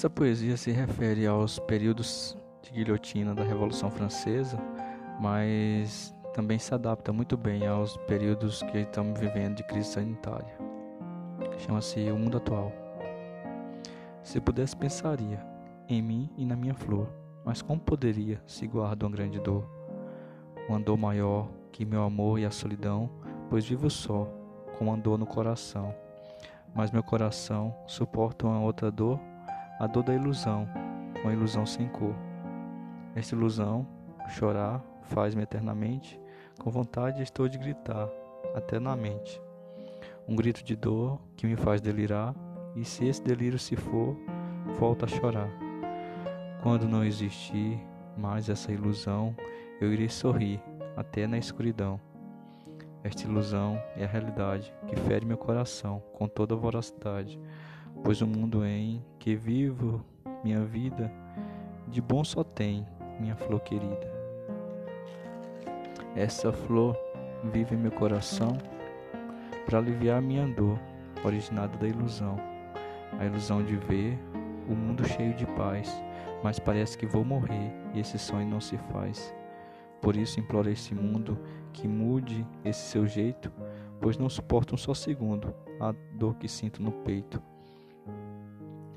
Essa poesia se refere aos períodos de guilhotina da Revolução Francesa, mas também se adapta muito bem aos períodos que estamos vivendo de crise sanitária. Chama-se O Mundo Atual. Se pudesse, pensaria em mim e na minha flor, mas como poderia se guarda uma grande dor? Uma dor maior que meu amor e a solidão, pois vivo só, com uma dor no coração. Mas meu coração suporta uma outra dor, a dor da ilusão, uma ilusão sem cor. Esta ilusão, chorar, faz-me eternamente, com vontade estou de gritar, até na mente. Um grito de dor que me faz delirar, e se esse delírio se for, volta a chorar. Quando não existir mais essa ilusão, eu irei sorrir, até na escuridão. Esta ilusão é a realidade que fere meu coração com toda voracidade, pois o mundo em que vivo minha vida de bom só tem minha flor querida. Essa flor vive em meu coração para aliviar minha dor, originada da ilusão, a ilusão de ver o mundo cheio de paz, mas parece que vou morrer e esse sonho não se faz. Por isso imploro a esse mundo que mude esse seu jeito, pois não suporto um só segundo a dor que sinto no peito.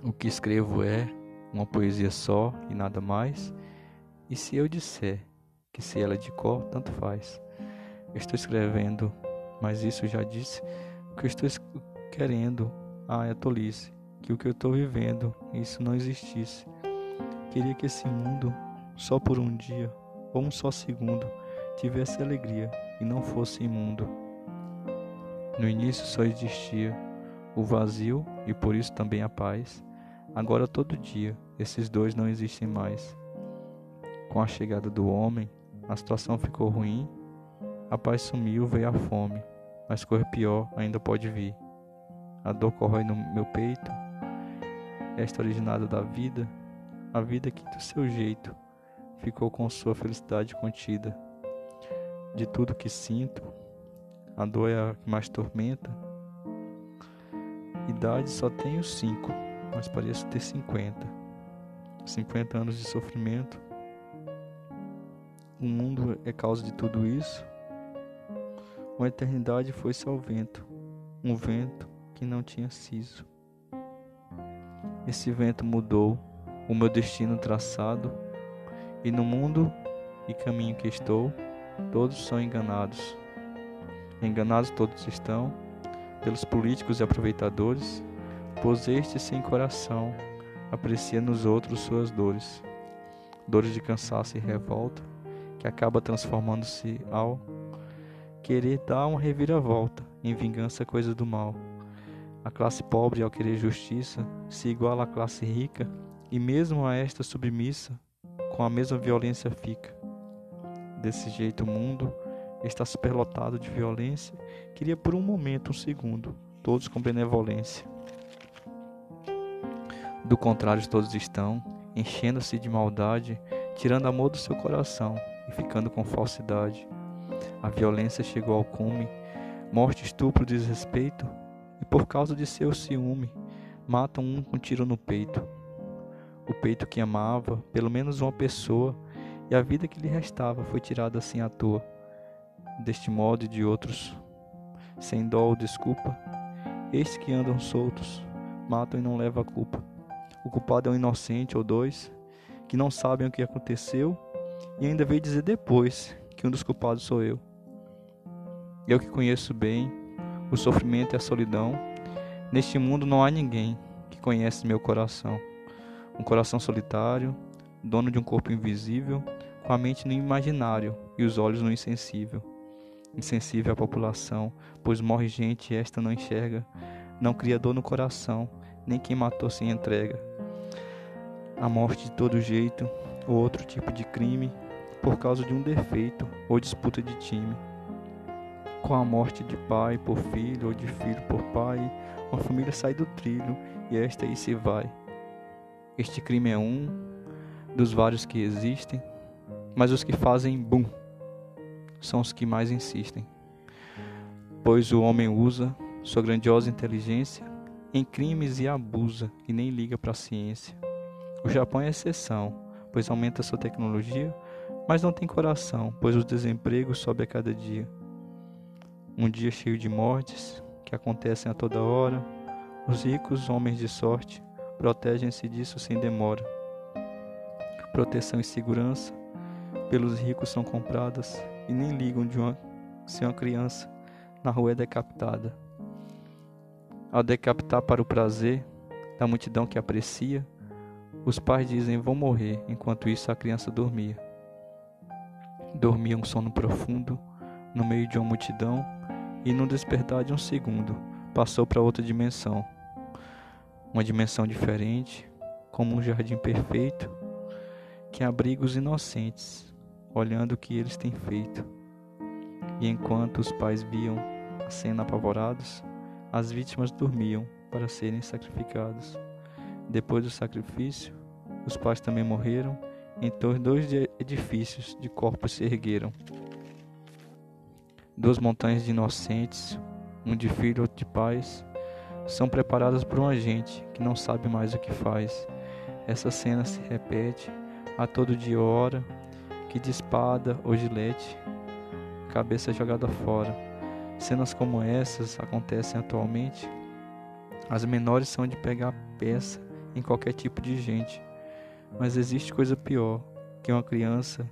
O que escrevo é uma poesia só e nada mais, e se eu disser que se ela é de cor, tanto faz. Eu estou escrevendo, mas isso já disse, o que eu estou querendo, ah, é tolice, que o que eu estou vivendo, isso não existisse. Queria que esse mundo, só por um dia, ou um só segundo, tivesse alegria e não fosse imundo. No início só existia o vazio e por isso também a paz. Agora todo dia esses dois não existem mais. Com a chegada do homem, a situação ficou ruim. A paz sumiu, veio a fome, mas coisa pior ainda pode vir. A dor corrói no meu peito. Esta originada da vida, a vida que do seu jeito ficou com sua felicidade contida. De tudo que sinto, a dor é a que mais tormenta. Idade só tenho cinco, mas pareço ter cinquenta. Cinquenta anos de sofrimento. O mundo é causa de tudo isso. Uma eternidade foi-se ao vento, um vento que não tinha siso. Esse vento mudou o meu destino traçado e no mundo e caminho que estou, todos são enganados. Enganados todos estão, pelos políticos e aproveitadores, pois este sem coração aprecia nos outros suas dores, dores de cansaço e revolta, que acaba transformando-se ao querer dar uma reviravolta em vingança coisa do mal. A classe pobre, ao querer justiça, se iguala à classe rica, e mesmo a esta submissa, com a mesma violência fica. Desse jeito o mundo está superlotado de violência, queria por um momento, um segundo, todos com benevolência. Do contrário, todos estão enchendo-se de maldade, tirando amor do seu coração e ficando com falsidade. A violência chegou ao cume, morte, estupro, desrespeito, e por causa de seu ciúme, matam um com tiro no peito o peito que amava, pelo menos uma pessoa, e a vida que lhe restava foi tirada assim à toa. Deste modo e de outros, sem dó ou desculpa, estes que andam soltos, matam e não levam a culpa. O culpado é um inocente ou dois, que não sabem o que aconteceu e ainda veio dizer depois que um dos culpados sou eu. Eu que conheço bem o sofrimento e a solidão, neste mundo não há ninguém que conhece meu coração um coração solitário, dono de um corpo invisível, com a mente no imaginário e os olhos no insensível. Insensível à população, pois morre gente e esta não enxerga, não cria dor no coração, nem quem matou se entrega. A morte de todo jeito, ou outro tipo de crime, por causa de um defeito ou disputa de time. Com a morte de pai por filho ou de filho por pai, uma família sai do trilho e esta aí se vai. Este crime é um dos vários que existem, mas os que fazem bum são os que mais insistem. Pois o homem usa sua grandiosa inteligência em crimes e abusa e nem liga para a ciência. O Japão é exceção, pois aumenta sua tecnologia, mas não tem coração, pois o desemprego sobe a cada dia. Um dia cheio de mortes, que acontecem a toda hora, os ricos, homens de sorte, protegem-se disso sem demora. Proteção e segurança pelos ricos são compradas e nem ligam de uma, se uma criança na rua é decapitada. Ao decapitar para o prazer da multidão que aprecia, os pais dizem vão morrer, enquanto isso a criança dormia. Dormia um sono profundo no meio de uma multidão e, no despertar de um segundo, passou para outra dimensão. Uma dimensão diferente, como um jardim perfeito que abriga os inocentes, olhando o que eles têm feito. E enquanto os pais viam a cena apavorados, as vítimas dormiam para serem sacrificados. Depois do sacrifício, os pais também morreram, então dois edifícios de corpos se ergueram. Duas montanhas de inocentes, um de filho e outro de pais, são preparadas por um agente que não sabe mais o que faz. Essa cena se repete a todo dia hora, que de espada ou gilete, cabeça jogada fora. Cenas como essas acontecem atualmente. As menores são de pegar peça em qualquer tipo de gente. Mas existe coisa pior que uma criança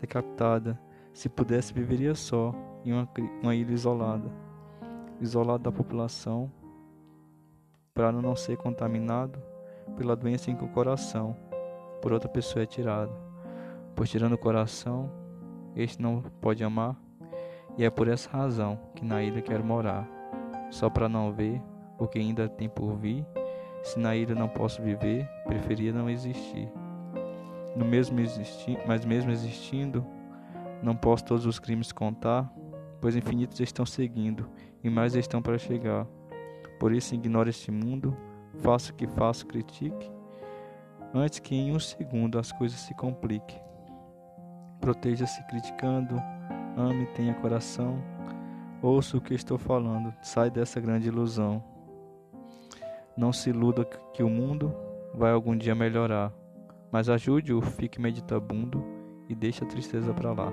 decapitada. Se pudesse, viveria só em uma, uma ilha isolada isolada da população para não ser contaminado pela doença em que o coração por outra pessoa é tirado. Pois tirando o coração, este não pode amar, e é por essa razão que na ilha quero morar, só para não ver o que ainda tem por vir se na ilha não posso viver, preferia não existir. No mesmo existi mas mesmo existindo, não posso todos os crimes contar, pois infinitos estão seguindo e mais estão para chegar. Por isso ignore este mundo, faça o que faço, critique, antes que em um segundo as coisas se compliquem. Proteja-se criticando, ame, tenha coração, ouça o que estou falando, sai dessa grande ilusão. Não se iluda que o mundo vai algum dia melhorar, mas ajude-o, fique meditabundo e deixe a tristeza para lá.